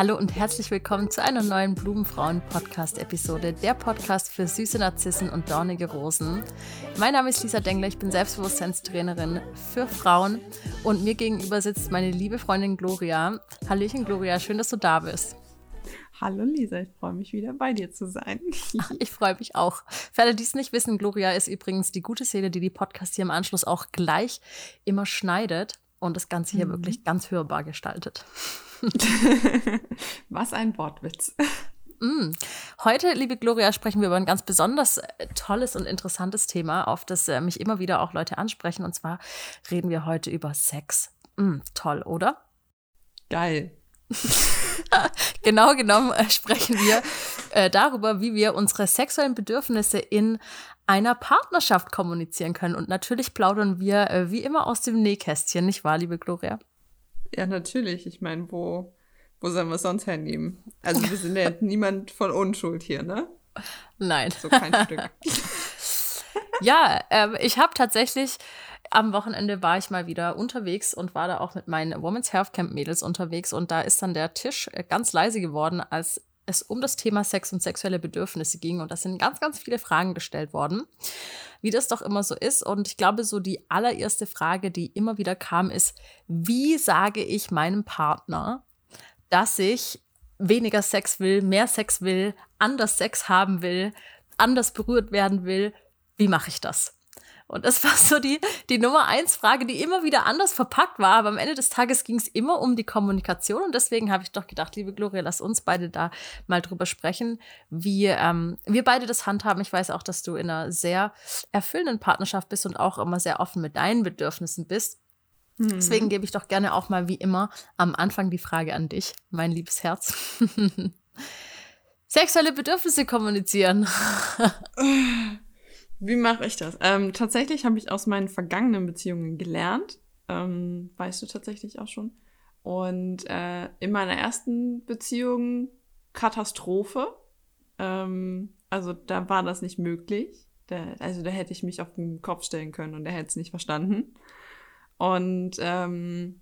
Hallo und herzlich willkommen zu einer neuen Blumenfrauen-Podcast-Episode, der Podcast für süße Narzissen und dornige Rosen. Mein Name ist Lisa Dengler, ich bin Selbstbewusstseinstrainerin für Frauen und mir gegenüber sitzt meine liebe Freundin Gloria. Hallöchen Gloria, schön, dass du da bist. Hallo Lisa, ich freue mich wieder bei dir zu sein. ich freue mich auch. Für alle, die es nicht wissen, Gloria ist übrigens die gute Seele, die die Podcast hier im Anschluss auch gleich immer schneidet und das Ganze hier mhm. wirklich ganz hörbar gestaltet. Was ein Wortwitz. Mm. Heute, liebe Gloria, sprechen wir über ein ganz besonders äh, tolles und interessantes Thema, auf das äh, mich immer wieder auch Leute ansprechen. Und zwar reden wir heute über Sex. Mm, toll, oder? Geil. genau genommen äh, sprechen wir äh, darüber, wie wir unsere sexuellen Bedürfnisse in einer Partnerschaft kommunizieren können. Und natürlich plaudern wir äh, wie immer aus dem Nähkästchen, nicht wahr, liebe Gloria? Ja, natürlich. Ich meine, wo, wo sollen wir es sonst hernehmen? Also wir sind ja niemand von Unschuld hier, ne? Nein. So kein Stück. ja, ähm, ich habe tatsächlich am Wochenende war ich mal wieder unterwegs und war da auch mit meinen Women's Health Camp Mädels unterwegs und da ist dann der Tisch äh, ganz leise geworden, als es um das Thema Sex und sexuelle Bedürfnisse ging und da sind ganz, ganz viele Fragen gestellt worden wie das doch immer so ist. Und ich glaube, so die allererste Frage, die immer wieder kam, ist, wie sage ich meinem Partner, dass ich weniger Sex will, mehr Sex will, anders Sex haben will, anders berührt werden will? Wie mache ich das? Und das war so die, die Nummer eins Frage, die immer wieder anders verpackt war. Aber am Ende des Tages ging es immer um die Kommunikation. Und deswegen habe ich doch gedacht, liebe Gloria, lass uns beide da mal drüber sprechen, wie ähm, wir beide das handhaben. Ich weiß auch, dass du in einer sehr erfüllenden Partnerschaft bist und auch immer sehr offen mit deinen Bedürfnissen bist. Mhm. Deswegen gebe ich doch gerne auch mal wie immer am Anfang die Frage an dich, mein liebes Herz. Sexuelle Bedürfnisse kommunizieren. Wie mache ich das? Ähm, tatsächlich habe ich aus meinen vergangenen Beziehungen gelernt. Ähm, weißt du tatsächlich auch schon. Und äh, in meiner ersten Beziehung Katastrophe. Ähm, also da war das nicht möglich. Da, also da hätte ich mich auf den Kopf stellen können und er hätte es nicht verstanden. Und ähm,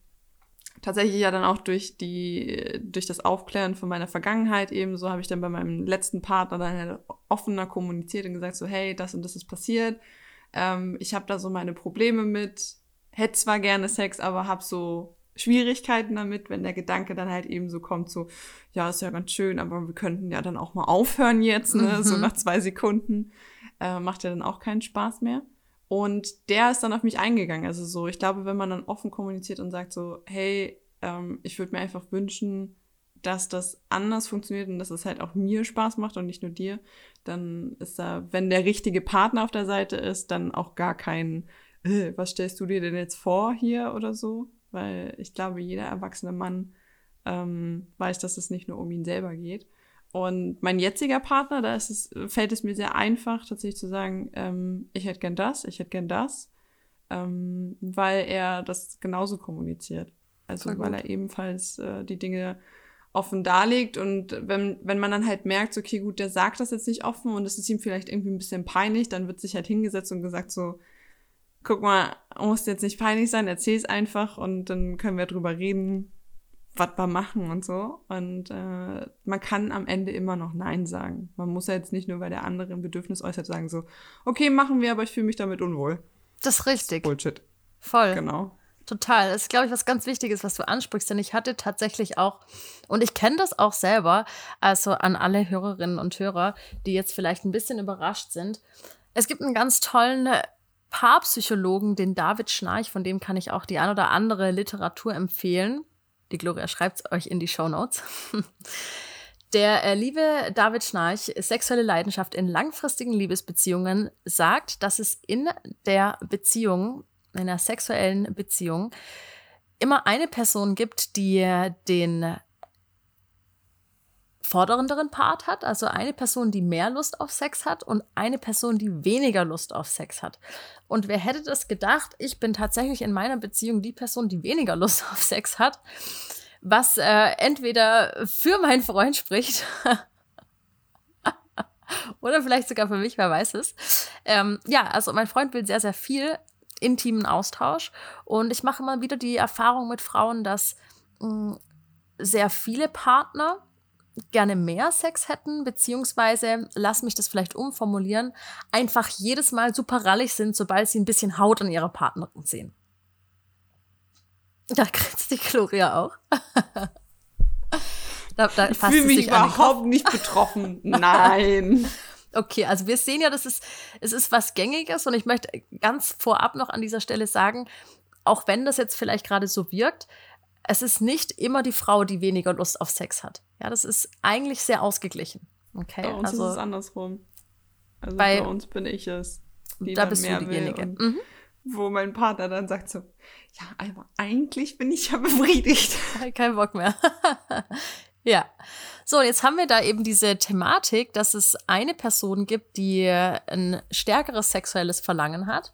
tatsächlich ja dann auch durch die, durch das Aufklären von meiner Vergangenheit eben, so habe ich dann bei meinem letzten Partner dann halt offener kommuniziert und gesagt so, hey, das und das ist passiert. Ähm, ich habe da so meine Probleme mit, hätte zwar gerne Sex, aber habe so Schwierigkeiten damit, wenn der Gedanke dann halt eben so kommt, so, ja, ist ja ganz schön, aber wir könnten ja dann auch mal aufhören jetzt, ne? Mhm. So nach zwei Sekunden. Äh, macht ja dann auch keinen Spaß mehr. Und der ist dann auf mich eingegangen. Also so, ich glaube, wenn man dann offen kommuniziert und sagt so, hey, ähm, ich würde mir einfach wünschen, dass das anders funktioniert und dass es halt auch mir Spaß macht und nicht nur dir, dann ist da, wenn der richtige Partner auf der Seite ist, dann auch gar kein, äh, was stellst du dir denn jetzt vor hier oder so? Weil ich glaube, jeder erwachsene Mann ähm, weiß, dass es nicht nur um ihn selber geht. Und mein jetziger Partner, da ist es, fällt es mir sehr einfach, tatsächlich zu sagen, ähm, ich hätte gern das, ich hätte gern das, ähm, weil er das genauso kommuniziert. Also weil er ebenfalls äh, die Dinge offen darlegt. Und wenn, wenn man dann halt merkt, okay, gut, der sagt das jetzt nicht offen und es ist ihm vielleicht irgendwie ein bisschen peinlich, dann wird sich halt hingesetzt und gesagt so, guck mal, muss jetzt nicht peinlich sein, erzähl es einfach und dann können wir drüber reden, was wir machen und so. Und äh, man kann am Ende immer noch Nein sagen. Man muss ja jetzt nicht nur, weil der andere ein Bedürfnis äußert, sagen so, okay, machen wir, aber ich fühle mich damit unwohl. Das ist richtig. Bullshit. Voll. Genau. Total. Das ist, glaube ich, was ganz Wichtiges, was du ansprichst. Denn ich hatte tatsächlich auch, und ich kenne das auch selber, also an alle Hörerinnen und Hörer, die jetzt vielleicht ein bisschen überrascht sind. Es gibt einen ganz tollen Paarpsychologen, den David Schnarch, von dem kann ich auch die ein oder andere Literatur empfehlen. Die Gloria schreibt es euch in die Show Notes. Der äh, liebe David Schnarch, sexuelle Leidenschaft in langfristigen Liebesbeziehungen, sagt, dass es in der Beziehung, in einer sexuellen Beziehung, immer eine Person gibt, die den fordernderen Part hat, also eine Person, die mehr Lust auf Sex hat und eine Person, die weniger Lust auf Sex hat. Und wer hätte das gedacht? Ich bin tatsächlich in meiner Beziehung die Person, die weniger Lust auf Sex hat, was äh, entweder für meinen Freund spricht oder vielleicht sogar für mich, wer weiß es. Ähm, ja, also mein Freund will sehr, sehr viel intimen Austausch und ich mache immer wieder die Erfahrung mit Frauen, dass mh, mm, sehr viele Partner gerne mehr Sex hätten, beziehungsweise, lass mich das vielleicht umformulieren, einfach jedes Mal super rallig sind, sobald sie ein bisschen Haut an ihrer Partnerin sehen. Da grinst die Gloria auch. da, da ich fühle mich überhaupt nicht betroffen. Nein. Okay, also wir sehen ja, das ist, es ist was Gängiges und ich möchte ganz vorab noch an dieser Stelle sagen, auch wenn das jetzt vielleicht gerade so wirkt, es ist nicht immer die Frau, die weniger Lust auf Sex hat. Ja, das ist eigentlich sehr ausgeglichen. Okay, bei uns also, ist es andersrum. Also bei, bei uns bin ich es. Die da bist du diejenige. Mhm. Wo mein Partner dann sagt so, ja, aber eigentlich bin ich ja befriedigt. Kein Bock mehr. ja. So, jetzt haben wir da eben diese Thematik, dass es eine Person gibt, die ein stärkeres sexuelles Verlangen hat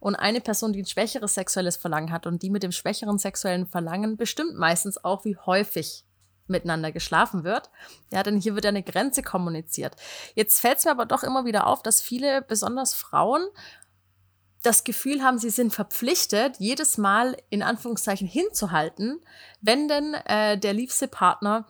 und eine Person, die ein schwächeres sexuelles Verlangen hat und die mit dem schwächeren sexuellen Verlangen bestimmt meistens auch, wie häufig miteinander geschlafen wird. Ja, denn hier wird eine Grenze kommuniziert. Jetzt fällt es mir aber doch immer wieder auf, dass viele, besonders Frauen, das Gefühl haben, sie sind verpflichtet, jedes Mal in Anführungszeichen hinzuhalten, wenn denn äh, der liebste Partner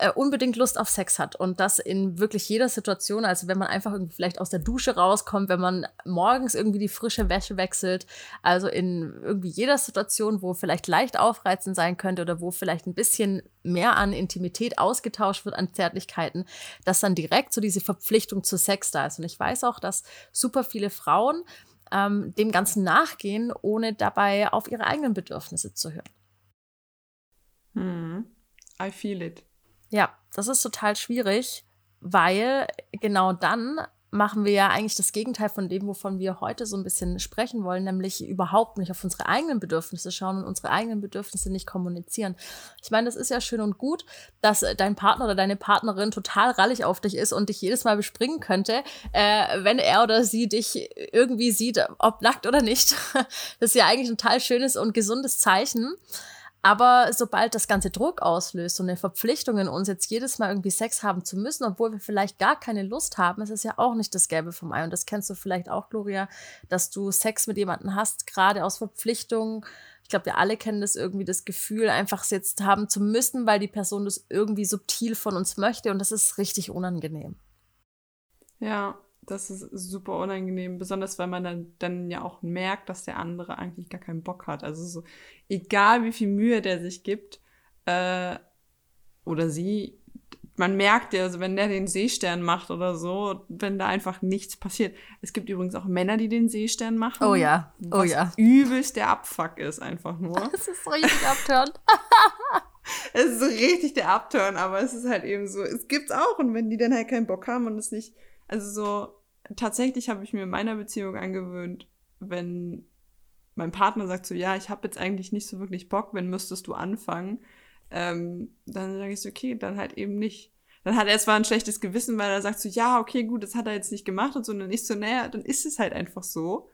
äh, unbedingt Lust auf Sex hat und das in wirklich jeder Situation. Also wenn man einfach irgendwie vielleicht aus der Dusche rauskommt, wenn man morgens irgendwie die frische Wäsche wechselt, also in irgendwie jeder Situation, wo vielleicht leicht aufreizend sein könnte oder wo vielleicht ein bisschen mehr an Intimität ausgetauscht wird, an Zärtlichkeiten, dass dann direkt so diese Verpflichtung zu Sex da ist. Und ich weiß auch, dass super viele Frauen ähm, dem Ganzen nachgehen, ohne dabei auf ihre eigenen Bedürfnisse zu hören. Hm. I feel it. Ja, das ist total schwierig, weil genau dann machen wir ja eigentlich das Gegenteil von dem, wovon wir heute so ein bisschen sprechen wollen, nämlich überhaupt nicht auf unsere eigenen Bedürfnisse schauen und unsere eigenen Bedürfnisse nicht kommunizieren. Ich meine, das ist ja schön und gut, dass dein Partner oder deine Partnerin total rallig auf dich ist und dich jedes Mal bespringen könnte, äh, wenn er oder sie dich irgendwie sieht, ob nackt oder nicht. Das ist ja eigentlich ein total schönes und gesundes Zeichen. Aber sobald das ganze Druck auslöst und eine Verpflichtung in uns, jetzt jedes Mal irgendwie Sex haben zu müssen, obwohl wir vielleicht gar keine Lust haben, ist es ja auch nicht das Gelbe vom Ei. Und das kennst du vielleicht auch, Gloria, dass du Sex mit jemandem hast, gerade aus Verpflichtung. Ich glaube, wir alle kennen das irgendwie, das Gefühl, einfach es jetzt haben zu müssen, weil die Person das irgendwie subtil von uns möchte. Und das ist richtig unangenehm. Ja, das ist super unangenehm, besonders weil man dann, dann ja auch merkt, dass der andere eigentlich gar keinen Bock hat. Also so, egal wie viel Mühe der sich gibt, äh, oder sie, man merkt ja, also wenn der den Seestern macht oder so, wenn da einfach nichts passiert. Es gibt übrigens auch Männer, die den Seestern machen. Oh ja, oh ja. Übelst der Abfuck ist einfach nur. Das ist richtig abturn. es ist so richtig der Abturn, aber es ist halt eben so, es gibt's auch und wenn die dann halt keinen Bock haben und es nicht also so, tatsächlich habe ich mir in meiner Beziehung angewöhnt, wenn mein Partner sagt so, ja, ich habe jetzt eigentlich nicht so wirklich Bock, wenn müsstest du anfangen, ähm, dann sage ich so, okay, dann halt eben nicht. Dann hat er zwar ein schlechtes Gewissen, weil er sagt so, ja, okay, gut, das hat er jetzt nicht gemacht und so, und dann ist so, naja, dann ist es halt einfach so.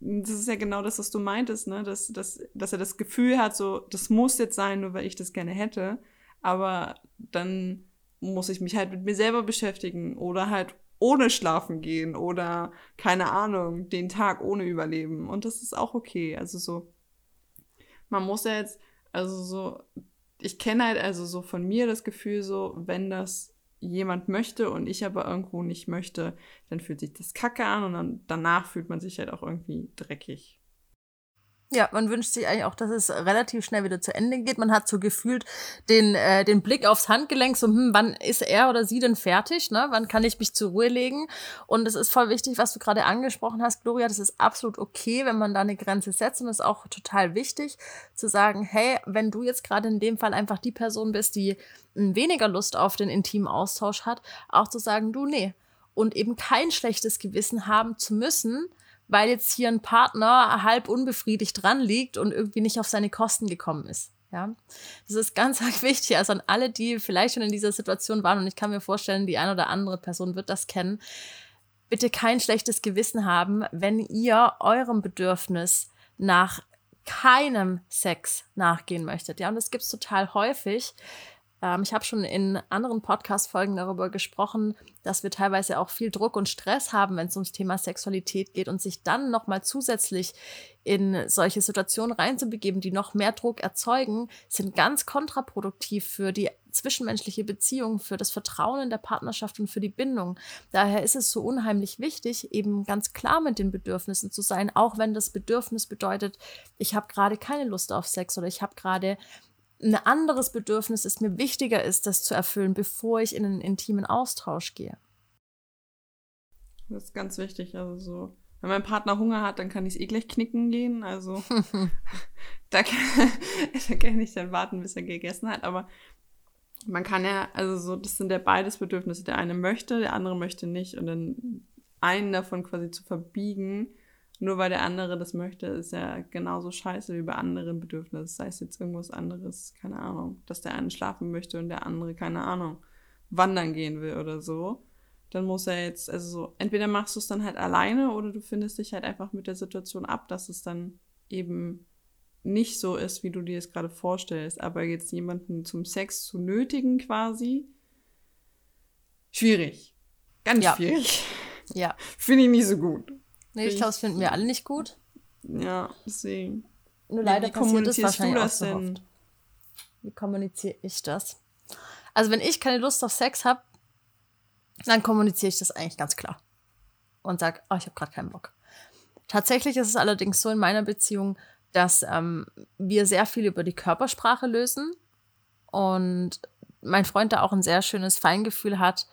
Das ist ja genau das, was du meintest, ne? Dass, dass, dass er das Gefühl hat, so, das muss jetzt sein, nur weil ich das gerne hätte. Aber dann muss ich mich halt mit mir selber beschäftigen oder halt ohne schlafen gehen oder keine Ahnung, den Tag ohne überleben. Und das ist auch okay. Also so, man muss ja jetzt, also so, ich kenne halt also so von mir das Gefühl so, wenn das jemand möchte und ich aber irgendwo nicht möchte, dann fühlt sich das kacke an und dann, danach fühlt man sich halt auch irgendwie dreckig. Ja, man wünscht sich eigentlich auch, dass es relativ schnell wieder zu Ende geht. Man hat so gefühlt den, äh, den Blick aufs Handgelenk, so, hm, wann ist er oder sie denn fertig? Ne? Wann kann ich mich zur Ruhe legen? Und es ist voll wichtig, was du gerade angesprochen hast, Gloria. Das ist absolut okay, wenn man da eine Grenze setzt. Und es ist auch total wichtig zu sagen, hey, wenn du jetzt gerade in dem Fall einfach die Person bist, die weniger Lust auf den intimen Austausch hat, auch zu sagen, du, nee. Und eben kein schlechtes Gewissen haben zu müssen, weil jetzt hier ein Partner halb unbefriedigt dran liegt und irgendwie nicht auf seine Kosten gekommen ist. Ja, das ist ganz, wichtig. Also an alle, die vielleicht schon in dieser Situation waren und ich kann mir vorstellen, die eine oder andere Person wird das kennen. Bitte kein schlechtes Gewissen haben, wenn ihr eurem Bedürfnis nach keinem Sex nachgehen möchtet. Ja, und das gibt's total häufig, Ähm, ich habe schon in anderen Podcast-Folgen darüber gesprochen, dass wir teilweise auch viel Druck und Stress haben, wenn es ums Thema Sexualität geht und sich dann nochmal zusätzlich in solche Situationen reinzubegeben, die noch mehr Druck erzeugen, sind ganz kontraproduktiv für die zwischenmenschliche Beziehung, für das Vertrauen in der Partnerschaft und für die Bindung. Daher ist es so unheimlich wichtig, eben ganz klar mit den Bedürfnissen zu sein, auch wenn das Bedürfnis bedeutet, ich habe gerade keine Lust auf Sex oder ich habe gerade ein anderes Bedürfnis, das mir wichtiger ist, das zu erfüllen, bevor ich in einen intimen Austausch gehe. Das ist ganz wichtig. Also so, wenn mein Partner Hunger hat, dann kann ich es eh gleich knicken gehen. Also da, kann, da kann ich dann warten, bis er gegessen hat. Aber man kann ja, also so, das sind ja beides Bedürfnisse. Der eine möchte, der andere möchte nicht. Und dann einen davon quasi zu verbiegen, nur weil der andere das möchte, ist ja genauso scheiße wie bei anderen Bedürfnissen. Sei es jetzt irgendwas anderes, keine Ahnung, dass der eine schlafen möchte und der andere, keine Ahnung, wandern gehen will oder so. Dann muss er jetzt, also so, entweder machst du es dann halt alleine oder du findest dich halt einfach mit der Situation ab, dass es dann eben nicht so ist, wie du dir es gerade vorstellst. Aber jetzt jemanden zum Sex zu nötigen quasi, schwierig. Ganz ja. schwierig. Ja. Finde ich nicht so gut. Nee, ich glaube, das finden wir alle nicht gut. Ja, deswegen. Nur leider wie passiert das wahrscheinlich du das auch so oft. Wie kommuniziere ich das? Also wenn ich keine Lust auf Sex habe, dann kommuniziere ich das eigentlich ganz klar. Und sage, oh, ich habe gerade keinen Bock. Tatsächlich ist es allerdings so in meiner Beziehung, dass ähm, wir sehr viel über die Körpersprache lösen und mein Freund da auch ein sehr schönes Feingefühl hat,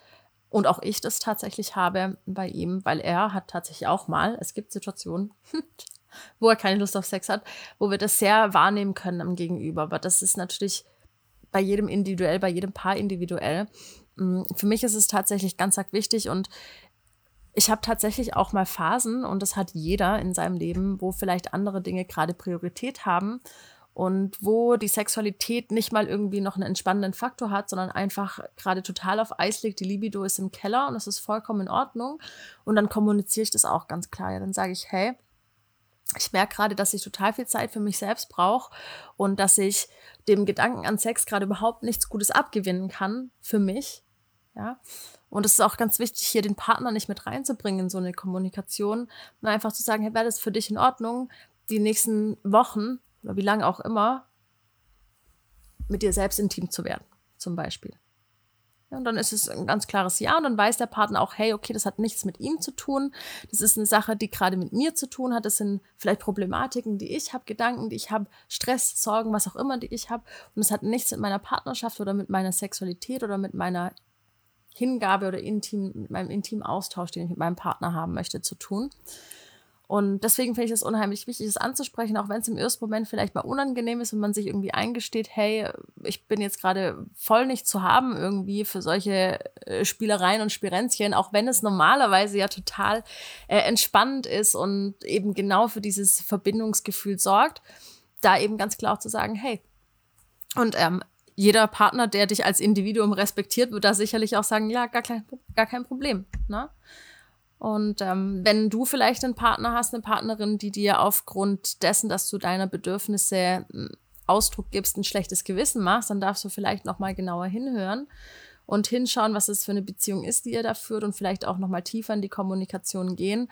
und auch ich das tatsächlich habe bei ihm, weil er hat tatsächlich auch mal, es gibt Situationen, wo er keine Lust auf Sex hat, wo wir das sehr wahrnehmen können am Gegenüber. Aber das ist natürlich bei jedem individuell, bei jedem Paar individuell. Mm, für mich ist es tatsächlich ganz arg wichtig und ich habe tatsächlich auch mal Phasen, und das hat jeder in seinem Leben, wo vielleicht andere Dinge gerade Priorität haben und wo die Sexualität nicht mal irgendwie noch einen entspannenden Faktor hat, sondern einfach gerade total auf Eis liegt, die Libido ist im Keller und das ist vollkommen in Ordnung. Und dann kommuniziere ich das auch ganz klar. Ja, dann sage ich, hey, ich merke gerade, dass ich total viel Zeit für mich selbst brauche und dass ich dem Gedanken an Sex gerade überhaupt nichts Gutes abgewinnen kann für mich. Ja. Und es ist auch ganz wichtig, hier den Partner nicht mit reinzubringen in so eine Kommunikation und einfach zu sagen, hey, wäre das für dich in Ordnung, die nächsten Wochen oder wie lange auch immer, mit dir selbst intim zu werden, zum Beispiel. Ja, und dann ist es ein ganz klares Ja und dann weiß der Partner auch, hey, okay, das hat nichts mit ihm zu tun. Das ist eine Sache, die gerade mit mir zu tun hat. Das sind vielleicht Problematiken, die ich habe, Gedanken, die ich habe, Stress, Sorgen, was auch immer, die ich habe. Und es hat nichts mit meiner Partnerschaft oder mit meiner Sexualität oder mit meiner Hingabe oder intim, mit meinem intimen Austausch, den ich mit meinem Partner haben möchte, zu tun. Und deswegen finde ich es unheimlich wichtig, es anzusprechen, auch wenn es im ersten Moment vielleicht mal unangenehm ist und man sich irgendwie eingesteht, hey, ich bin jetzt gerade voll nicht zu haben irgendwie für solche äh, Spielereien und Spirenzchen, auch wenn es normalerweise ja total äh, entspannend ist und eben genau für dieses Verbindungsgefühl sorgt, da eben ganz klar auch zu sagen, hey, und ähm, jeder Partner, der dich als Individuum respektiert, wird da sicherlich auch sagen, ja, gar kein, gar kein Problem. Ne? Und ähm, wenn du vielleicht einen Partner hast, eine Partnerin, die dir aufgrund dessen, dass du deiner Bedürfnisse hm, Ausdruck gibst, ein schlechtes Gewissen machst, dann darfst du vielleicht noch mal genauer hinhören und hinschauen, was es für eine Beziehung ist, die ihr da führt und vielleicht auch noch mal tiefer in die Kommunikation gehen.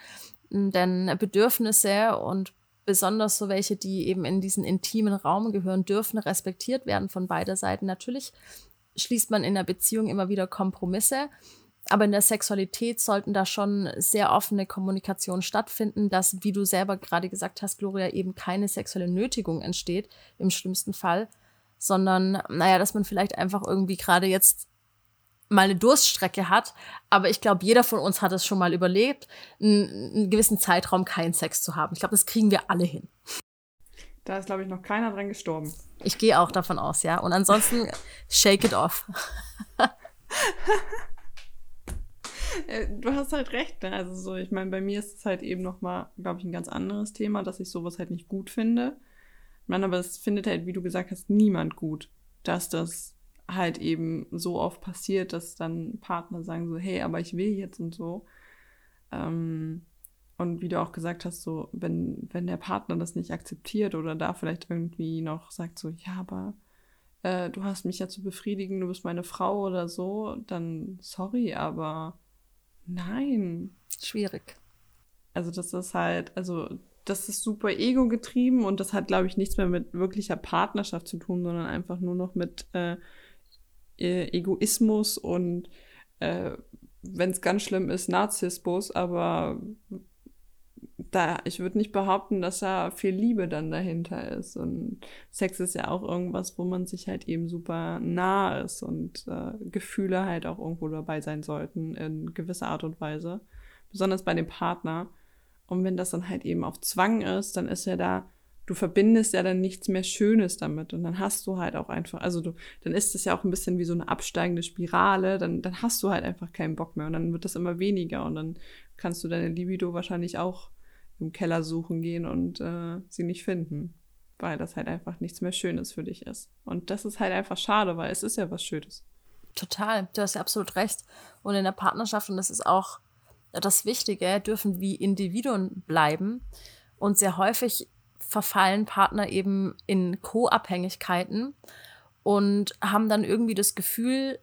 Hm, denn Bedürfnisse und besonders so welche, die eben in diesen intimen Raum gehören, dürfen respektiert werden von beider Seiten. Natürlich schließt man in der Beziehung immer wieder Kompromisse, aber in der Sexualität sollten da schon sehr offene Kommunikation stattfinden, dass, wie du selber gerade gesagt hast, Gloria, eben keine sexuelle Nötigung entsteht, im schlimmsten Fall, sondern, naja, dass man vielleicht einfach irgendwie gerade jetzt mal eine Durststrecke hat. Aber ich glaube, jeder von uns hat es schon mal überlebt, einen, einen gewissen Zeitraum keinen Sex zu haben. Ich glaube, das kriegen wir alle hin. Da ist, glaube ich, noch keiner dran gestorben. Ich gehe auch davon aus, ja. Und ansonsten, shake it off. Äh, du hast halt recht, ne? Also so, ich meine, bei mir ist es halt eben nochmal, glaube ich, ein ganz anderes Thema, dass ich sowas halt nicht gut finde. Ich meine, aber es findet halt, wie du gesagt hast, niemand gut, dass das halt eben so oft passiert, dass dann Partner sagen so, hey, aber ich will jetzt und so. Ähm, und wie du auch gesagt hast, so, wenn, wenn der Partner das nicht akzeptiert oder da vielleicht irgendwie noch sagt so, ja, aber äh, du hast mich ja zu befriedigen, du bist meine Frau oder so, dann sorry, aber nein. Schwierig. Also das ist halt, also das ist super ego-getrieben und das hat, glaube ich, nichts mehr mit wirklicher Partnerschaft zu tun, sondern einfach nur noch mit äh, e-, Egoismus und äh, wenn es ganz schlimm ist, Narzissmus, aber da, ich würde nicht behaupten, dass da viel Liebe dann dahinter ist. Und Sex ist ja auch irgendwas, wo man sich halt eben super nah ist und äh, Gefühle halt auch irgendwo dabei sein sollten in gewisser Art und Weise. Besonders bei dem Partner. Und wenn das dann halt eben auf Zwang ist, dann ist ja da, du verbindest ja dann nichts mehr Schönes damit. Und dann hast du halt auch einfach, also du, dann ist es ja auch ein bisschen wie so eine absteigende Spirale, dann, dann hast du halt einfach keinen Bock mehr und dann wird das immer weniger und dann kannst du deine Libido wahrscheinlich auch im Keller suchen gehen und äh, sie nicht finden, weil das halt einfach nichts mehr Schönes für dich ist. Und das ist halt einfach schade, weil es ist ja was Schönes. Total, du hast ja absolut recht. Und in der Partnerschaft, und das ist auch das Wichtige, dürfen wie Individuen bleiben. Und sehr häufig verfallen Partner eben in Co-Abhängigkeiten und haben dann irgendwie das Gefühl,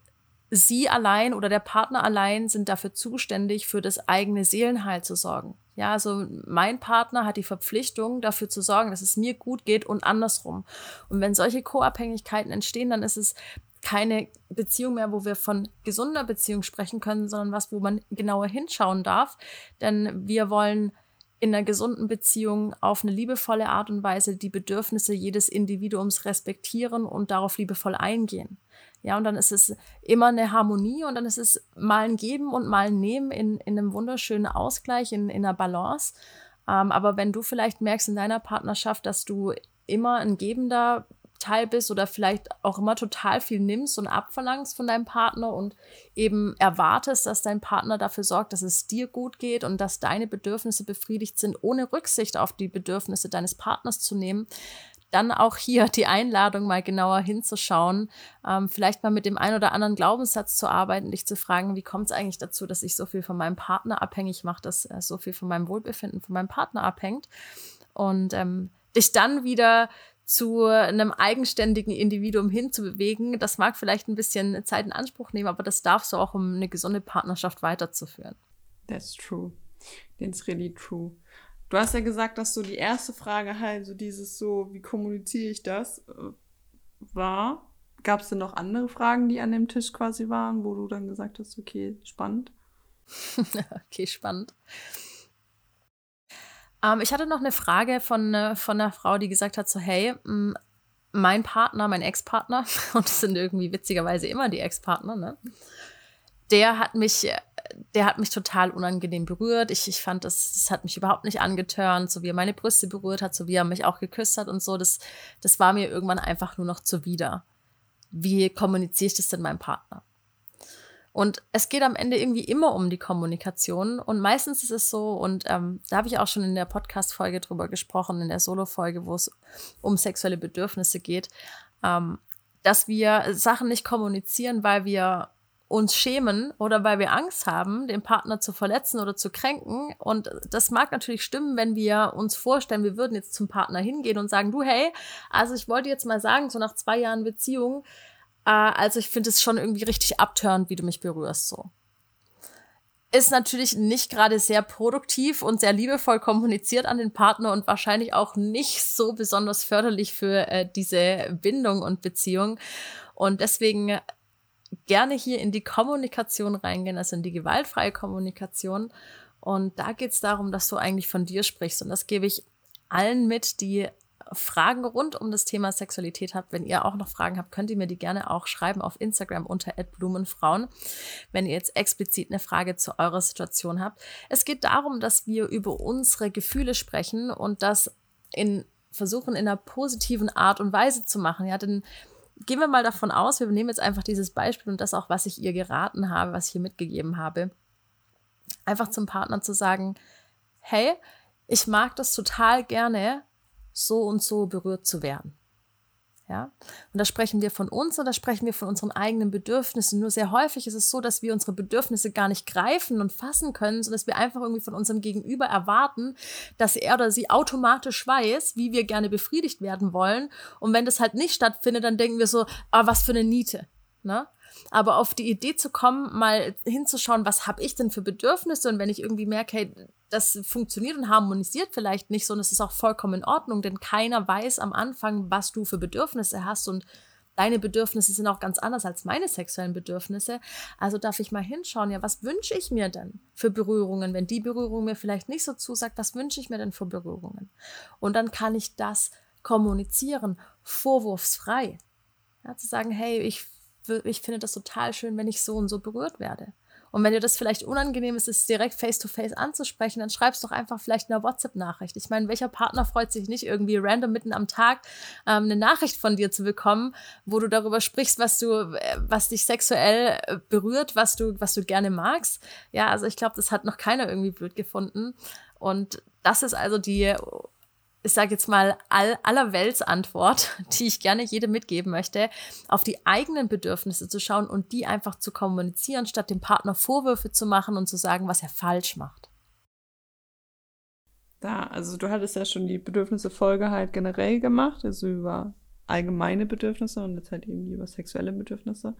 sie allein oder der Partner allein sind dafür zuständig, für das eigene Seelenheil zu sorgen. Ja, also mein Partner hat die Verpflichtung, dafür zu sorgen, dass es mir gut geht und andersrum. Und wenn solche Co-Abhängigkeiten entstehen, dann ist es keine Beziehung mehr, wo wir von gesunder Beziehung sprechen können, sondern was, wo man genauer hinschauen darf. Denn wir wollen in einer gesunden Beziehung auf eine liebevolle Art und Weise die Bedürfnisse jedes Individuums respektieren und darauf liebevoll eingehen. Ja, und dann ist es immer eine Harmonie und dann ist es mal ein Geben und mal ein Nehmen in, in einem wunderschönen Ausgleich, in, in einer Balance. Ähm, aber wenn du vielleicht merkst in deiner Partnerschaft, dass du immer ein gebender Teil bist oder vielleicht auch immer total viel nimmst und abverlangst von deinem Partner und eben erwartest, dass dein Partner dafür sorgt, dass es dir gut geht und dass deine Bedürfnisse befriedigt sind, ohne Rücksicht auf die Bedürfnisse deines Partners zu nehmen, dann auch hier die Einladung, mal genauer hinzuschauen, ähm, vielleicht mal mit dem einen oder anderen Glaubenssatz zu arbeiten, dich zu fragen, wie kommt es eigentlich dazu, dass ich so viel von meinem Partner abhängig mache, dass äh, so viel von meinem Wohlbefinden von meinem Partner abhängt und ähm, dich dann wieder zu einem eigenständigen Individuum hinzubewegen. Das mag vielleicht ein bisschen Zeit in Anspruch nehmen, aber das darfst du auch, um eine gesunde Partnerschaft weiterzuführen. That's true. That's really true. Du hast ja gesagt, dass so die erste Frage halt so dieses so, wie kommuniziere ich das, äh, war. Gab es denn noch andere Fragen, die an dem Tisch quasi waren, wo du dann gesagt hast, okay, spannend? okay, spannend. Ähm, ich hatte noch eine Frage von, äh, von einer Frau, die gesagt hat, so, hey, mein Partner, mein Ex-Partner, und das sind irgendwie witzigerweise immer die Ex-Partner, ne? Der hat mich äh, der hat mich total unangenehm berührt. Ich, ich fand, das, das hat mich überhaupt nicht angetörnt, so wie er meine Brüste berührt hat, so wie er mich auch geküsst hat und so. Das, das war mir irgendwann einfach nur noch zuwider. Wie kommuniziere ich das denn meinem Partner? Und es geht am Ende irgendwie immer um die Kommunikation. Und meistens ist es so, und ähm, da habe ich auch schon in der Podcast-Folge drüber gesprochen, in der Solo-Folge, wo es um sexuelle Bedürfnisse geht, ähm, dass wir Sachen nicht kommunizieren, weil wir uns schämen oder weil wir Angst haben, den Partner zu verletzen oder zu kränken. Und das mag natürlich stimmen, wenn wir uns vorstellen, wir würden jetzt zum Partner hingehen und sagen, du, hey, also ich wollte jetzt mal sagen, so nach zwei Jahren Beziehung, äh, also ich finde es schon irgendwie richtig abtörend, wie du mich berührst, so. Ist natürlich nicht gerade sehr produktiv und sehr liebevoll kommuniziert an den Partner und wahrscheinlich auch nicht so besonders förderlich für äh, diese Bindung und Beziehung. Und deswegen gerne hier in die Kommunikation reingehen, also in die gewaltfreie Kommunikation. Und da geht es darum, dass du eigentlich von dir sprichst. Und das gebe ich allen mit, die Fragen rund um das Thema Sexualität habt. Wenn ihr auch noch Fragen habt, könnt ihr mir die gerne auch schreiben auf Instagram unter @blumenfrauen, wenn ihr jetzt explizit eine Frage zu eurer Situation habt. Es geht darum, dass wir über unsere Gefühle sprechen und das in versuchen in einer positiven Art und Weise zu machen. Ja, denn gehen wir mal davon aus, wir nehmen jetzt einfach dieses Beispiel und das auch, was ich ihr geraten habe, was ich ihr mitgegeben habe. Einfach zum Partner zu sagen, hey, ich mag das total gerne, so und so berührt zu werden. Ja? Und da sprechen wir von uns und da sprechen wir von unseren eigenen Bedürfnissen. Nur sehr häufig ist es so, dass wir unsere Bedürfnisse gar nicht greifen und fassen können, sondern dass wir einfach irgendwie von unserem Gegenüber erwarten, dass er oder sie automatisch weiß, wie wir gerne befriedigt werden wollen. Und wenn das halt nicht stattfindet, dann denken wir so, ah, was für eine Niete. Ne? Aber auf die Idee zu kommen, mal hinzuschauen, was habe ich denn für Bedürfnisse und wenn ich irgendwie merke, hey, das funktioniert und harmonisiert vielleicht nicht, sondern es ist auch vollkommen in Ordnung, denn keiner weiß am Anfang, was du für Bedürfnisse hast und deine Bedürfnisse sind auch ganz anders als meine sexuellen Bedürfnisse. Also darf ich mal hinschauen, ja, was wünsche ich mir denn für Berührungen? Wenn die Berührung mir vielleicht nicht so zusagt, was wünsche ich mir denn für Berührungen? Und dann kann ich das kommunizieren, vorwurfsfrei. Ja, zu sagen, hey, ich ich finde das total schön, wenn ich so und so berührt werde. Und wenn dir das vielleicht unangenehm ist, es direkt face-to-face -face anzusprechen, dann schreibst doch einfach vielleicht eine WhatsApp-Nachricht. Ich meine, welcher Partner freut sich nicht irgendwie random mitten am Tag ähm, eine Nachricht von dir zu bekommen, wo du darüber sprichst, was du, äh, was dich sexuell äh, berührt, was du, was du gerne magst. Ja, also ich glaube, das hat noch keiner irgendwie blöd gefunden. Und das ist also die ich sage jetzt mal, all, allerweltsantwort, die ich gerne jedem mitgeben möchte, auf die eigenen Bedürfnisse zu schauen und die einfach zu kommunizieren, statt dem Partner Vorwürfe zu machen und zu sagen, was er falsch macht. Da, also du hattest ja schon die Bedürfnisse-Folge halt generell gemacht, also über allgemeine Bedürfnisse und jetzt halt eben über sexuelle Bedürfnisse.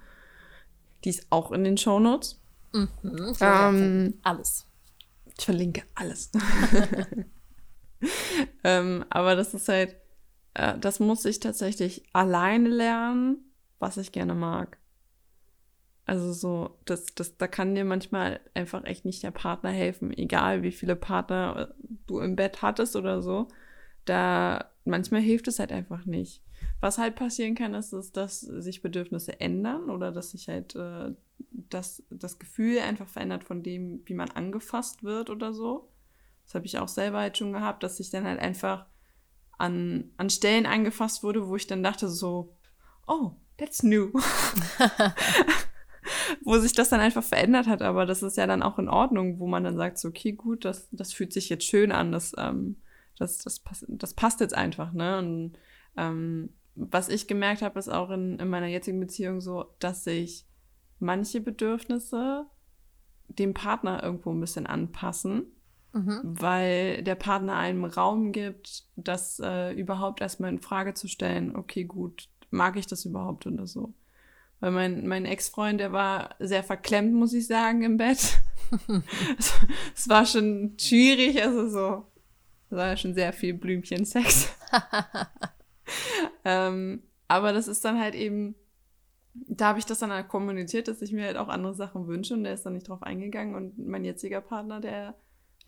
Die ist auch in den Shownotes. Mhm, ähm, alles. Ich verlinke alles. ähm, aber das ist halt, äh, das muss ich tatsächlich alleine lernen, was ich gerne mag. Also so, das, das, da kann dir manchmal einfach echt nicht der Partner helfen, egal wie viele Partner äh, du im Bett hattest oder so. Da manchmal hilft es halt einfach nicht. Was halt passieren kann, ist, ist dass sich Bedürfnisse ändern oder dass sich halt äh, das, das Gefühl einfach verändert von dem, wie man angefasst wird oder so. Das habe ich auch selber halt schon gehabt, dass ich dann halt einfach an, an Stellen angefasst wurde, wo ich dann dachte so, oh, that's new. wo sich das dann einfach verändert hat, aber das ist ja dann auch in Ordnung, wo man dann sagt, so, okay, gut, das, das fühlt sich jetzt schön an, das, ähm, das, das, pass, das passt jetzt einfach, ne? Und ähm, was ich gemerkt habe, ist auch in, in meiner jetzigen Beziehung so, dass sich manche Bedürfnisse dem Partner irgendwo ein bisschen anpassen Mhm. Weil der Partner einem Raum gibt, das äh, überhaupt erstmal in Frage zu stellen, okay, gut, mag ich das überhaupt oder so. Weil mein, mein Ex-Freund, der war sehr verklemmt, muss ich sagen, im Bett. es war schon schwierig, also so, es war ja schon sehr viel Blümchensex. ähm, aber das ist dann halt eben, da habe ich das dann halt kommuniziert, dass ich mir halt auch andere Sachen wünsche und der ist dann nicht drauf eingegangen und mein jetziger Partner, der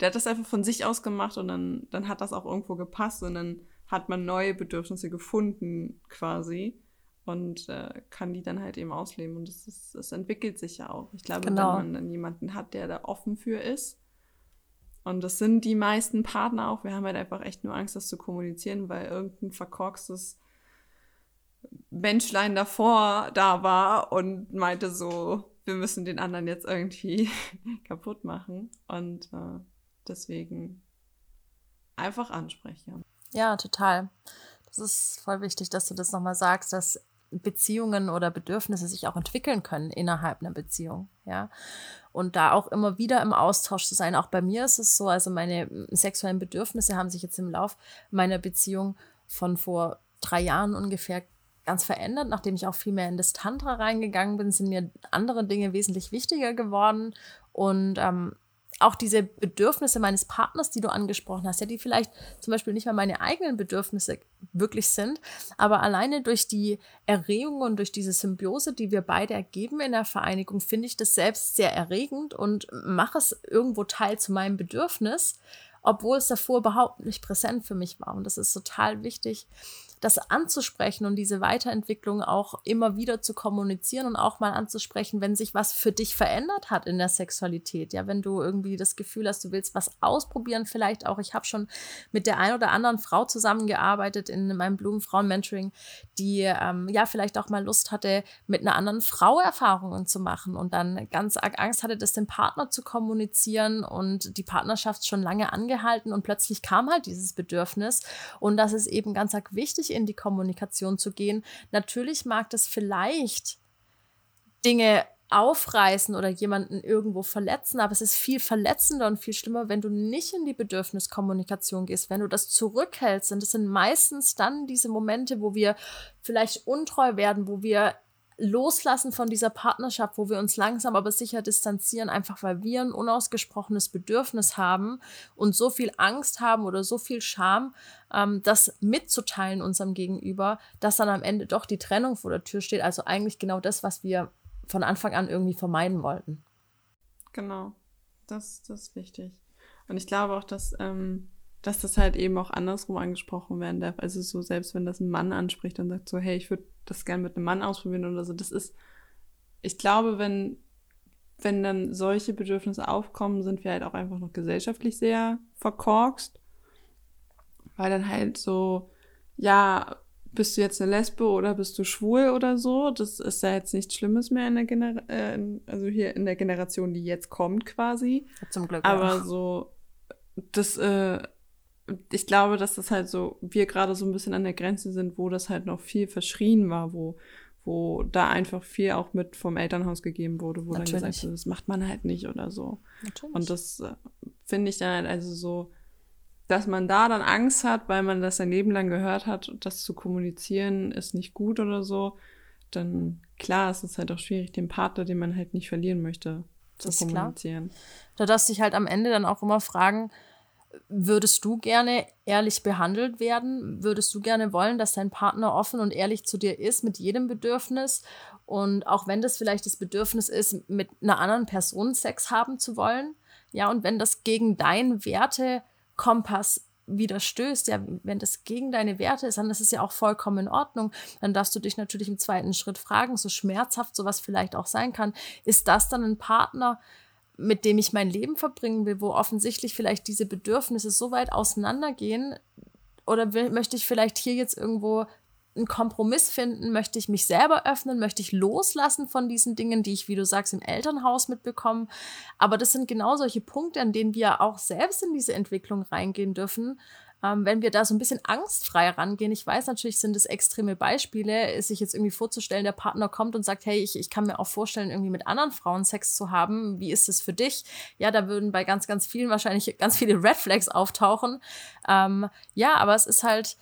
der hat das einfach von sich aus gemacht und dann, dann hat das auch irgendwo gepasst und dann hat man neue Bedürfnisse gefunden quasi und äh, kann die dann halt eben ausleben und das, ist, das entwickelt sich ja auch. Ich glaube, genau. wenn man dann jemanden hat, der da offen für ist und das sind die meisten Partner auch, wir haben halt einfach echt nur Angst, das zu kommunizieren, weil irgendein verkorkstes Menschlein davor da war und meinte so, wir müssen den anderen jetzt irgendwie kaputt machen und äh, Deswegen einfach ansprechen. Ja, total. Das ist voll wichtig, dass du das nochmal sagst, dass Beziehungen oder Bedürfnisse sich auch entwickeln können innerhalb einer Beziehung, ja. Und da auch immer wieder im Austausch zu sein. Auch bei mir ist es so, also meine sexuellen Bedürfnisse haben sich jetzt im Lauf meiner Beziehung von vor drei Jahren ungefähr ganz verändert. Nachdem ich auch viel mehr in das Tantra reingegangen bin, sind mir andere Dinge wesentlich wichtiger geworden. Und ähm, auch diese Bedürfnisse meines Partners, die du angesprochen hast, ja, die vielleicht zum Beispiel nicht mal meine eigenen Bedürfnisse wirklich sind, aber alleine durch die Erregung und durch diese Symbiose, die wir beide ergeben in der Vereinigung, finde ich das selbst sehr erregend und mache es irgendwo teil zu meinem Bedürfnis, obwohl es davor überhaupt nicht präsent für mich war. Und das ist total wichtig, das anzusprechen und diese Weiterentwicklung auch immer wieder zu kommunizieren und auch mal anzusprechen, wenn sich was für dich verändert hat in der Sexualität. Ja, wenn du irgendwie das Gefühl hast, du willst was ausprobieren, vielleicht auch. Ich habe schon mit der ein oder anderen Frau zusammengearbeitet in meinem Blumenfrauen-Mentoring, die ähm, ja vielleicht auch mal Lust hatte, mit einer anderen Frau Erfahrungen zu machen und dann ganz arg Angst hatte, das dem Partner zu kommunizieren und die Partnerschaft schon lange angehalten und plötzlich kam halt dieses Bedürfnis und dass es eben ganz arg wichtig in die Kommunikation zu gehen. Natürlich mag das vielleicht Dinge aufreißen oder jemanden irgendwo verletzen, aber es ist viel verletzender und viel schlimmer, wenn du nicht in die Bedürfniskommunikation gehst, wenn du das zurückhältst. Und das sind meistens dann diese Momente, wo wir vielleicht untreu werden, wo wir loslassen von dieser Partnerschaft, wo wir uns langsam aber sicher distanzieren, einfach weil wir ein unausgesprochenes Bedürfnis haben und so viel Angst haben oder so viel Scham, ähm, das mitzuteilen unserem Gegenüber, dass dann am Ende doch die Trennung vor der Tür steht. Also eigentlich genau das, was wir von Anfang an irgendwie vermeiden wollten. Genau, das, das ist wichtig. Und ich glaube auch, dass, ähm, dass das halt eben auch andersrum angesprochen werden darf. Also so, selbst wenn das ein Mann anspricht und sagt so, hey, ich würde das gerne mit einem Mann ausprobieren oder so, das ist, ich glaube, wenn, wenn dann solche Bedürfnisse aufkommen, sind wir halt auch einfach noch gesellschaftlich sehr verkorkst. Weil dann halt so, ja, bist du jetzt eine Lesbe oder bist du schwul oder so. Das ist ja jetzt nichts Schlimmes mehr in der Gener äh, also hier in der Generation, die jetzt kommt quasi. Zum Glück. Aber ja. so, das, äh, ich glaube, dass das halt so, wir gerade so ein bisschen an der Grenze sind, wo das halt noch viel verschrien war, wo, wo da einfach viel auch mit vom Elternhaus gegeben wurde, wo Natürlich. dann gesagt wurde, das macht man halt nicht oder so. Natürlich. Und das äh, finde ich dann halt also so, dass man da dann Angst hat, weil man das sein Leben lang gehört hat, das zu kommunizieren ist nicht gut oder so, dann klar, es ist halt auch schwierig, den Partner, den man halt nicht verlieren möchte, zu das kommunizieren. Klar. Da darfst du dich halt am Ende dann auch immer fragen, würdest du gerne ehrlich behandelt werden? Würdest du gerne wollen, dass dein Partner offen und ehrlich zu dir ist mit jedem Bedürfnis? Und auch wenn das vielleicht das Bedürfnis ist, mit einer anderen Person Sex haben zu wollen, ja, und wenn das gegen dein Werte Kompass widerstößt, ja, wenn das gegen deine Werte ist, dann ist es ja auch vollkommen in Ordnung. Dann darfst du dich natürlich im zweiten Schritt fragen, so schmerzhaft sowas vielleicht auch sein kann, ist das dann ein Partner, mit dem ich mein Leben verbringen will, wo offensichtlich vielleicht diese Bedürfnisse so weit auseinandergehen, oder will, möchte ich vielleicht hier jetzt irgendwo einen Kompromiss finden? Möchte ich mich selber öffnen? Möchte ich loslassen von diesen Dingen, die ich, wie du sagst, im Elternhaus mitbekomme? Aber das sind genau solche Punkte, an denen wir auch selbst in diese Entwicklung reingehen dürfen. Ähm, wenn wir da so ein bisschen angstfrei rangehen, ich weiß natürlich, sind es extreme Beispiele, sich jetzt irgendwie vorzustellen, der Partner kommt und sagt, hey, ich, ich kann mir auch vorstellen, irgendwie mit anderen Frauen Sex zu haben. Wie ist es für dich? Ja, da würden bei ganz, ganz vielen wahrscheinlich ganz viele Red Flags auftauchen. Ähm, ja, aber es ist halt,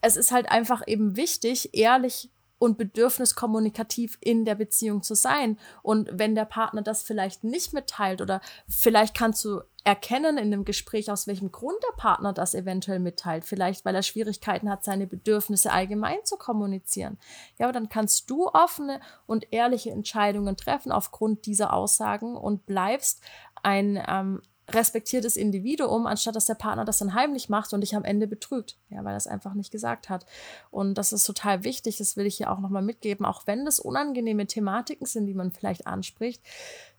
es ist halt einfach eben wichtig, ehrlich und bedürfniskommunikativ in der Beziehung zu sein. Und wenn der Partner das vielleicht nicht mitteilt oder vielleicht kannst du erkennen in dem Gespräch, aus welchem Grund der Partner das eventuell mitteilt. Vielleicht, weil er Schwierigkeiten hat, seine Bedürfnisse allgemein zu kommunizieren. Ja, aber dann kannst du offene und ehrliche Entscheidungen treffen aufgrund dieser Aussagen und bleibst ein ähm, respektiertes Individuum, anstatt dass der Partner das dann heimlich macht und dich am Ende betrügt, ja, weil er es einfach nicht gesagt hat. Und das ist total wichtig, das will ich hier auch nochmal mitgeben, auch wenn das unangenehme Thematiken sind, die man vielleicht anspricht,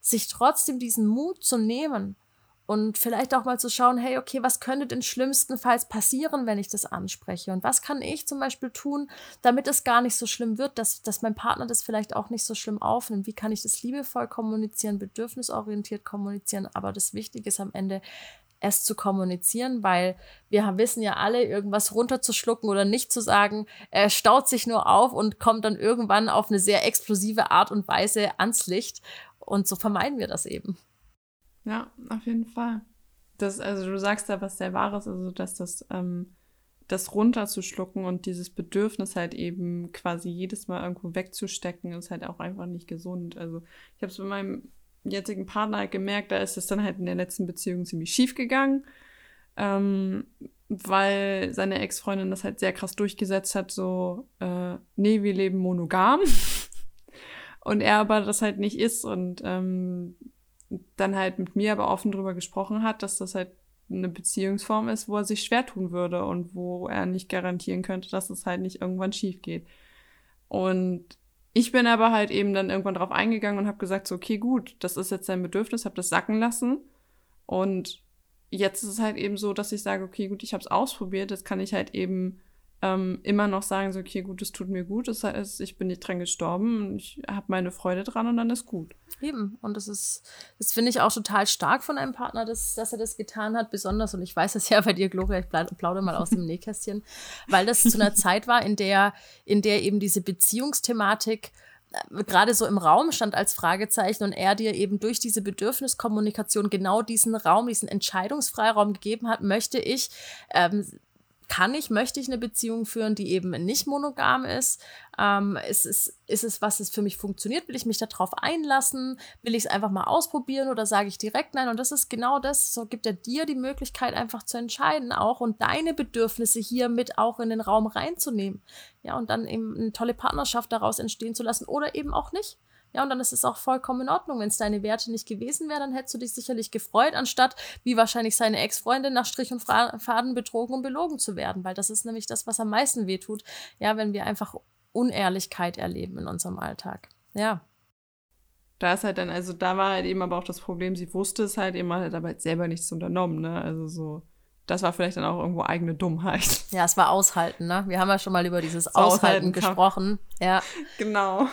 sich trotzdem diesen Mut zu nehmen und vielleicht auch mal zu schauen, hey, okay, was könnte denn schlimmstenfalls passieren, wenn ich das anspreche? Und was kann ich zum Beispiel tun, damit es gar nicht so schlimm wird, dass, dass mein Partner das vielleicht auch nicht so schlimm aufnimmt? Wie kann ich das liebevoll kommunizieren, bedürfnisorientiert kommunizieren? Aber das Wichtige ist am Ende, es zu kommunizieren, weil wir wissen ja alle, irgendwas runterzuschlucken oder nicht zu sagen, äh, staut sich nur auf und kommt dann irgendwann auf eine sehr explosive Art und Weise ans Licht. Und so vermeiden wir das eben. Ja, auf jeden Fall. Das, also du sagst da was sehr Wahres, also dass das, ähm, das runterzuschlucken und dieses Bedürfnis halt eben quasi jedes Mal irgendwo wegzustecken, ist halt auch einfach nicht gesund. Also ich habe es bei meinem jetzigen Partner halt gemerkt, da ist es dann halt in der letzten Beziehung ziemlich schief gegangen, ähm, weil seine Ex-Freundin das halt sehr krass durchgesetzt hat, so, äh, nee, wir leben monogam. und er aber das halt nicht ist und ähm, dann halt mit mir aber offen drüber gesprochen hat, dass das halt eine Beziehungsform ist, wo er sich schwer tun würde und wo er nicht garantieren könnte, dass es halt nicht irgendwann schief geht. Und ich bin aber halt eben dann irgendwann drauf eingegangen und habe gesagt, so, okay, gut, das ist jetzt sein Bedürfnis, habe das sacken lassen. Und jetzt ist es halt eben so, dass ich sage, okay, gut, ich habe es ausprobiert, jetzt kann ich halt eben ähm, immer noch sagen, so, okay, gut, es tut mir gut, heißt, ich bin nicht dran gestorben, ich habe meine Freude dran und dann ist gut. Eben. Und das ist, das finde ich auch total stark von einem Partner, dass, dass er das getan hat, besonders. Und ich weiß es ja bei dir, Gloria, ich plaudere mal aus dem Nähkästchen, weil das zu einer Zeit war, in der, in der eben diese Beziehungsthematik äh, gerade so im Raum stand als Fragezeichen und er dir eben durch diese Bedürfniskommunikation genau diesen Raum, diesen Entscheidungsfreiraum gegeben hat, möchte ich ähm, kann ich, möchte ich eine Beziehung führen, die eben nicht monogam ist? Ähm, ist, es, ist es, was es für mich funktioniert? Will ich mich darauf einlassen? Will ich es einfach mal ausprobieren oder sage ich direkt nein? Und das ist genau das. So gibt er dir die Möglichkeit, einfach zu entscheiden auch und deine Bedürfnisse hier mit auch in den Raum reinzunehmen. Ja, und dann eben eine tolle Partnerschaft daraus entstehen zu lassen oder eben auch nicht. Ja, und dann ist es auch vollkommen in Ordnung. Wenn es deine Werte nicht gewesen wäre, dann hättest du dich sicherlich gefreut, anstatt wie wahrscheinlich seine Ex-Freundin nach Strich und Faden betrogen und belogen zu werden. Weil das ist nämlich das, was am meisten wehtut. Ja, wenn wir einfach Unehrlichkeit erleben in unserem Alltag. Ja. Da ist halt dann, also da war halt eben aber auch das Problem, sie wusste es halt eben, hat aber halt selber nichts unternommen, ne? Also so das war vielleicht dann auch irgendwo eigene Dummheit. Ja, es war Aushalten, ne? Wir haben ja schon mal über dieses Aushalten, Aushalten gesprochen. Ja. Genau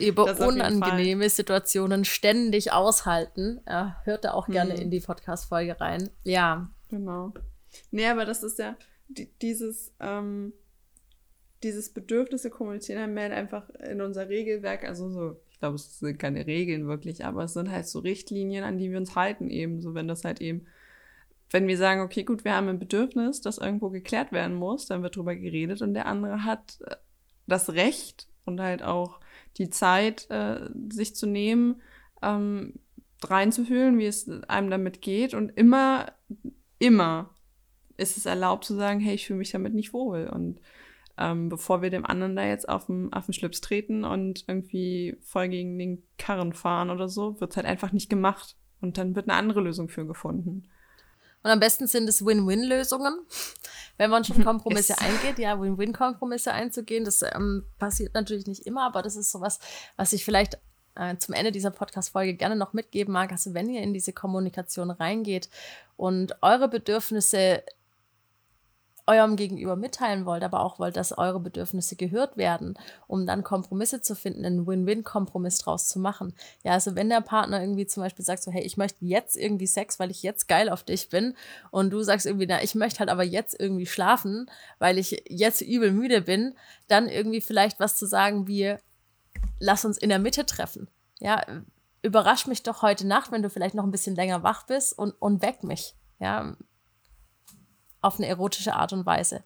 über unangenehme Situationen ständig aushalten. Ja, hört da auch gerne mhm. in die Podcast-Folge rein. Ja. Genau. Nee, aber das ist ja dieses, ähm, dieses Bedürfnisse kommunizieren haben wir halt einfach in unser Regelwerk, also so, ich glaube, es sind keine Regeln wirklich, aber es sind halt so Richtlinien, an die wir uns halten eben, so wenn das halt eben wenn wir sagen, okay, gut, wir haben ein Bedürfnis, das irgendwo geklärt werden muss, dann wird drüber geredet und der andere hat äh, das Recht und halt auch die Zeit, äh, sich zu nehmen, ähm, reinzufühlen, wie es einem damit geht. Und immer, immer ist es erlaubt zu sagen, hey, ich fühle mich damit nicht wohl. Und ähm, bevor wir dem anderen da jetzt auf den, auf den Schlips treten und irgendwie voll gegen den Karren fahren oder so, wird es halt einfach nicht gemacht. Und dann wird eine andere Lösung für gefunden. Und am besten sind es Win-Win-Lösungen, wenn man schon Kompromisse eingeht, ja, Win-Win-Kompromisse einzugehen. Das ähm, passiert natürlich nicht immer, aber das ist sowas, was ich vielleicht äh, zum Ende dieser Podcast-Folge gerne noch mitgeben mag. Also, wenn ihr in diese Kommunikation reingeht und eure Bedürfnisse eurem Gegenüber mitteilen wollt, aber auch wollt, dass eure Bedürfnisse gehört werden, um dann Kompromisse zu finden, einen Win-Win-Kompromiss draus zu machen. Ja, also wenn der Partner irgendwie zum Beispiel sagt so, hey, ich möchte jetzt irgendwie Sex, weil ich jetzt geil auf dich bin und du sagst irgendwie, na, ich möchte halt aber jetzt irgendwie schlafen, weil ich jetzt übel müde bin, dann irgendwie vielleicht was zu sagen wie, lass uns in der Mitte treffen. Ja, überrasch mich doch heute Nacht, wenn du vielleicht noch ein bisschen länger wach bist und, und weck mich. Ja, auf eine erotische Art und Weise.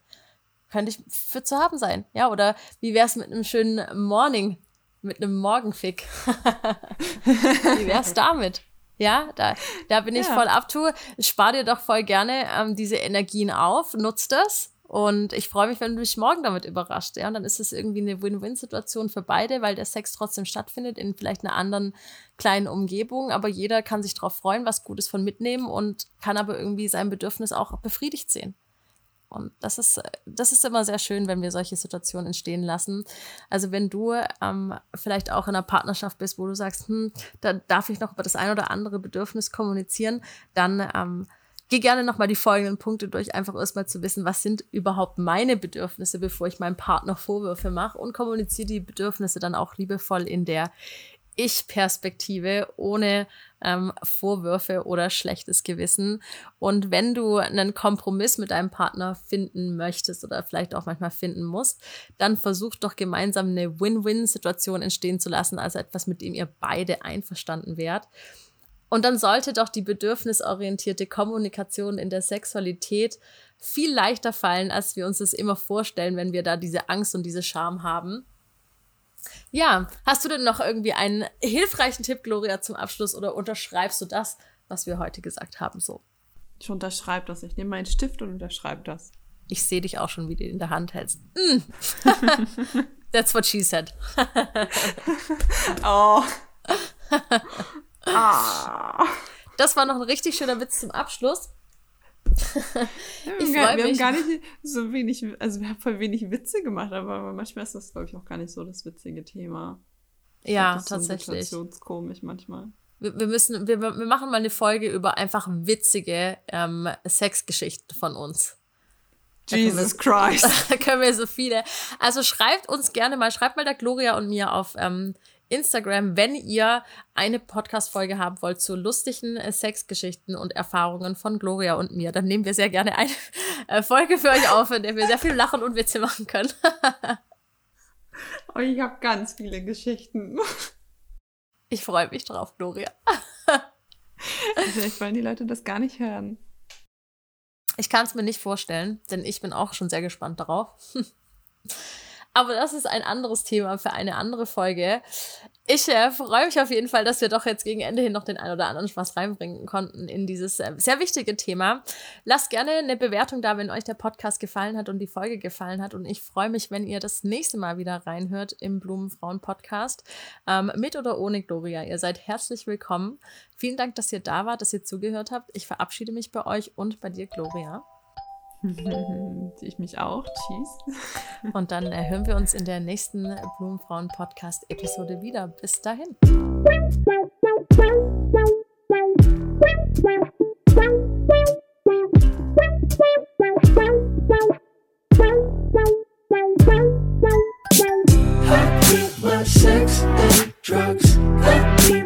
Könnte ich für zu haben sein. Ja, oder wie wäre es mit einem schönen Morning, mit einem Morgenfick? wie wäre es damit? Ja, da, da bin ich ja. voll up to. Spar dir doch voll gerne ähm, diese Energien auf, nutz das. Und ich freue mich, wenn du dich morgen damit überrascht. Ja, und dann ist es irgendwie eine Win-Win-Situation für beide, weil der Sex trotzdem stattfindet in vielleicht einer anderen kleinen Umgebung. Aber jeder kann sich darauf freuen, was Gutes von mitnehmen und kann aber irgendwie sein Bedürfnis auch befriedigt sehen. Und das ist, das ist immer sehr schön, wenn wir solche Situationen entstehen lassen. Also wenn du ähm, vielleicht auch in einer Partnerschaft bist, wo du sagst, hm, da darf ich noch über das ein oder andere Bedürfnis kommunizieren, dann ähm, Geh gerne nochmal die folgenden Punkte durch, einfach erstmal zu wissen, was sind überhaupt meine Bedürfnisse, bevor ich meinem Partner Vorwürfe mache und kommuniziere die Bedürfnisse dann auch liebevoll in der ich-Perspektive ohne ähm, Vorwürfe oder schlechtes Gewissen. Und wenn du einen Kompromiss mit deinem Partner finden möchtest oder vielleicht auch manchmal finden musst, dann versuch doch gemeinsam eine Win-Win-Situation entstehen zu lassen, also etwas, mit dem ihr beide einverstanden wärt. Und dann sollte doch die bedürfnisorientierte Kommunikation in der Sexualität viel leichter fallen, als wir uns das immer vorstellen, wenn wir da diese Angst und diese Scham haben. Ja, hast du denn noch irgendwie einen hilfreichen Tipp, Gloria, zum Abschluss oder unterschreibst du das, was wir heute gesagt haben, so? Ich unterschreibe das. Ich nehme meinen Stift und unterschreibe das. Ich sehe dich auch schon, wie du in der Hand hältst. Mm. That's what she said. oh. Ah. Das war noch ein richtig schöner Witz zum Abschluss. ich wir, wir haben gar nicht so wenig, also wir haben voll wenig Witze gemacht, aber manchmal ist das, glaube ich, auch gar nicht so das witzige Thema. Ja, tatsächlich. So komisch manchmal. Wir, wir, müssen, wir, wir machen mal eine Folge über einfach witzige ähm, Sexgeschichten von uns. Jesus Christ. Da können wir so viele. Also schreibt uns gerne mal, schreibt mal der Gloria und mir auf ähm, Instagram, wenn ihr eine Podcast-Folge haben wollt zu lustigen äh, Sexgeschichten und Erfahrungen von Gloria und mir. Dann nehmen wir sehr gerne eine äh, Folge für euch auf, in der wir sehr viel lachen und Witze machen können. oh, ich habe ganz viele Geschichten. Ich freue mich drauf, Gloria. Vielleicht wollen die Leute das gar nicht hören. Ich kann es mir nicht vorstellen, denn ich bin auch schon sehr gespannt darauf. Aber das ist ein anderes Thema für eine andere Folge. Ich äh, freue mich auf jeden Fall, dass wir doch jetzt gegen Ende hin noch den ein oder anderen Spaß reinbringen konnten in dieses äh, sehr wichtige Thema. Lasst gerne eine Bewertung da, wenn euch der Podcast gefallen hat und die Folge gefallen hat. Und ich freue mich, wenn ihr das nächste Mal wieder reinhört im Blumenfrauen-Podcast. Ähm, mit oder ohne Gloria. Ihr seid herzlich willkommen. Vielen Dank, dass ihr da wart, dass ihr zugehört habt. Ich verabschiede mich bei euch und bei dir, Gloria. ich mich auch. Tschüss. Und dann äh, hören wir uns in der nächsten Blumenfrauen-Podcast-Episode wieder. Bis dahin. Sex and drugs.